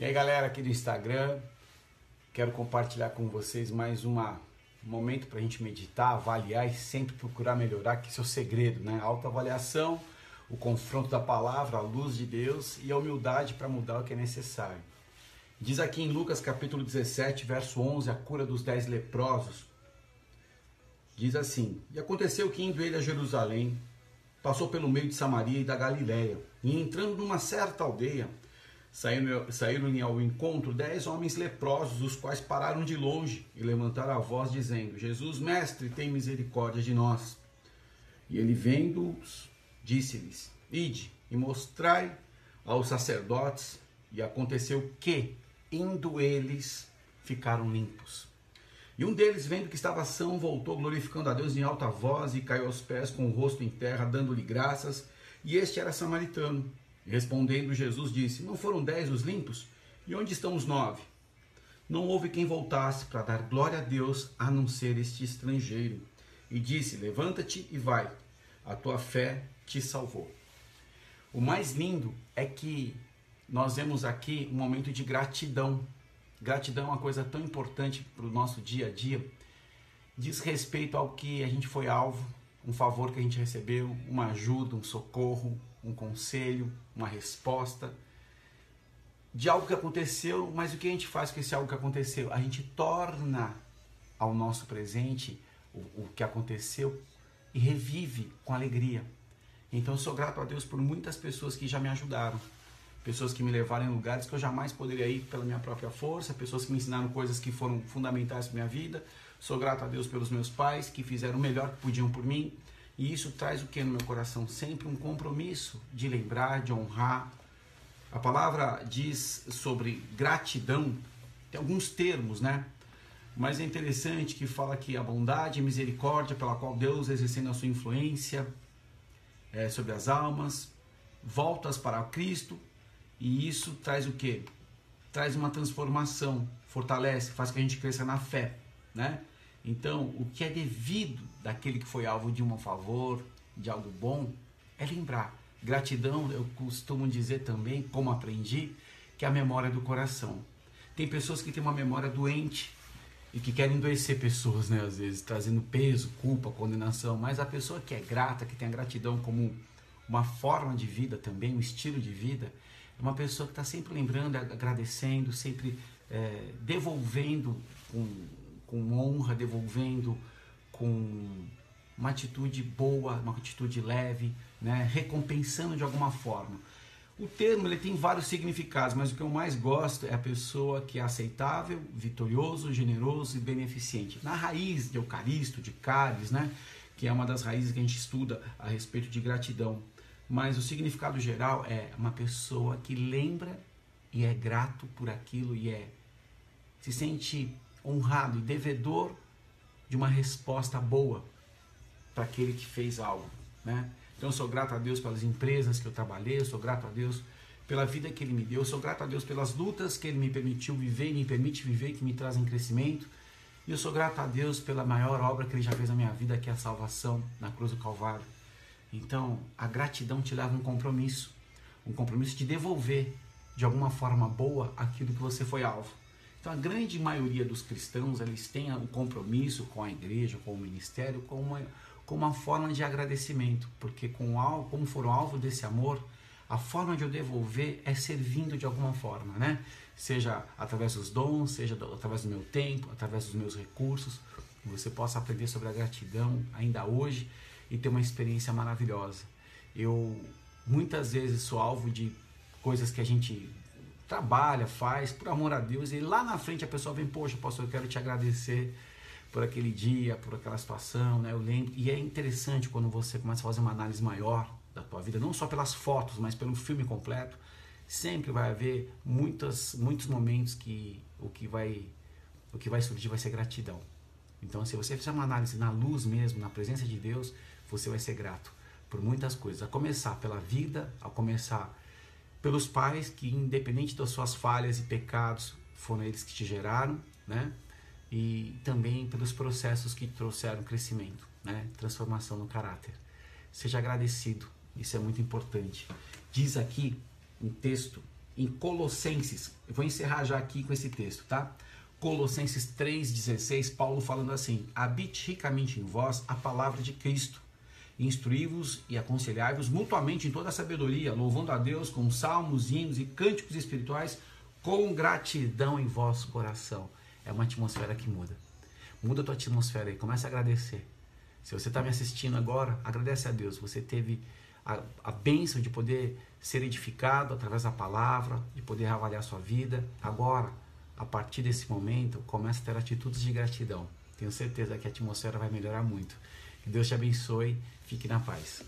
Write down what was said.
E aí galera aqui do Instagram, quero compartilhar com vocês mais uma, um momento para a gente meditar, avaliar e sempre procurar melhorar, que isso é o segredo, né? A autoavaliação, o confronto da palavra, a luz de Deus e a humildade para mudar o que é necessário. Diz aqui em Lucas capítulo 17, verso 11, a cura dos dez leprosos. Diz assim: E aconteceu que indo ele a Jerusalém, passou pelo meio de Samaria e da Galiléia, e entrando numa certa aldeia, Saíram-lhe ao encontro dez homens leprosos, os quais pararam de longe e levantaram a voz, dizendo: Jesus, mestre, tem misericórdia de nós. E ele, vendo-os, disse-lhes: Ide e mostrai aos sacerdotes. E aconteceu que, indo eles, ficaram limpos. E um deles, vendo que estava são, voltou glorificando a Deus em alta voz e caiu aos pés com o rosto em terra, dando-lhe graças. E este era samaritano. Respondendo, Jesus disse: Não foram dez os limpos? E onde estão os nove? Não houve quem voltasse para dar glória a Deus a não ser este estrangeiro. E disse: Levanta-te e vai, a tua fé te salvou. O mais lindo é que nós vemos aqui um momento de gratidão. Gratidão é uma coisa tão importante para o nosso dia a dia. Diz respeito ao que a gente foi alvo, um favor que a gente recebeu, uma ajuda, um socorro, um conselho, uma resposta de algo que aconteceu, mas o que a gente faz com esse algo que aconteceu? A gente torna ao nosso presente o, o que aconteceu e revive com alegria. Então eu sou grato a Deus por muitas pessoas que já me ajudaram, pessoas que me levaram em lugares que eu jamais poderia ir pela minha própria força, pessoas que me ensinaram coisas que foram fundamentais para minha vida. Sou grato a Deus pelos meus pais que fizeram o melhor que podiam por mim. E isso traz o que no meu coração? Sempre um compromisso de lembrar, de honrar. A palavra diz sobre gratidão, tem alguns termos, né? Mas é interessante que fala que a bondade e misericórdia pela qual Deus exercendo a sua influência é, sobre as almas, voltas para Cristo, e isso traz o que? Traz uma transformação, fortalece, faz que a gente cresça na fé, né? Então, o que é devido daquele que foi alvo de um favor, de algo bom, é lembrar. Gratidão, eu costumo dizer também, como aprendi, que é a memória do coração. Tem pessoas que têm uma memória doente e que querem endoecer pessoas, né, às vezes, trazendo peso, culpa, condenação, mas a pessoa que é grata, que tem a gratidão como uma forma de vida também, um estilo de vida, é uma pessoa que está sempre lembrando, agradecendo, sempre é, devolvendo com com honra, devolvendo com uma atitude boa, uma atitude leve, né? recompensando de alguma forma. O termo ele tem vários significados, mas o que eu mais gosto é a pessoa que é aceitável, vitorioso, generoso e beneficente. Na raiz de Eucaristo, de Caris, né? que é uma das raízes que a gente estuda a respeito de gratidão. Mas o significado geral é uma pessoa que lembra e é grato por aquilo e é se sente honrado e devedor de uma resposta boa para aquele que fez algo, né? Então eu sou grato a Deus pelas empresas que eu trabalhei, eu sou grato a Deus pela vida que Ele me deu, eu sou grato a Deus pelas lutas que Ele me permitiu viver e me permite viver, que me trazem crescimento. E eu sou grato a Deus pela maior obra que Ele já fez na minha vida, que é a salvação na cruz do Calvário. Então, a gratidão te leva a um compromisso, um compromisso de devolver de alguma forma boa aquilo que você foi alvo. Então a grande maioria dos cristãos eles têm um compromisso com a igreja, com o ministério, com uma, com uma forma de agradecimento, porque com como foram alvo desse amor, a forma de eu devolver é servindo de alguma forma, né? Seja através dos dons, seja através do meu tempo, através dos meus recursos, você possa aprender sobre a gratidão ainda hoje e ter uma experiência maravilhosa. Eu muitas vezes sou alvo de coisas que a gente trabalha, faz, por amor a Deus, e lá na frente a pessoa vem, poxa, pastor, eu quero te agradecer por aquele dia, por aquela situação, né? Eu lembro. E é interessante quando você começa a fazer uma análise maior da tua vida, não só pelas fotos, mas pelo filme completo, sempre vai haver muitas, muitos momentos que o que vai o que vai surgir vai ser gratidão. Então, se você fizer uma análise na luz mesmo, na presença de Deus, você vai ser grato por muitas coisas. A começar pela vida, a começar pelos pais que, independente das suas falhas e pecados, foram eles que te geraram, né? E também pelos processos que trouxeram crescimento, né? Transformação no caráter. Seja agradecido, isso é muito importante. Diz aqui um texto em Colossenses. Eu vou encerrar já aqui com esse texto, tá? Colossenses 3,16, Paulo falando assim: Habite ricamente em vós a palavra de Cristo. Instruí-vos e aconselhai-vos mutuamente em toda a sabedoria, louvando a Deus com salmos, hinos e cânticos espirituais, com gratidão em vosso coração. É uma atmosfera que muda. Muda a tua atmosfera aí, começa a agradecer. Se você está me assistindo agora, agradece a Deus. Você teve a, a bênção de poder ser edificado através da palavra, de poder avaliar a sua vida. Agora, a partir desse momento, começa a ter atitudes de gratidão. Tenho certeza que a atmosfera vai melhorar muito. Que Deus te abençoe. Fique na paz.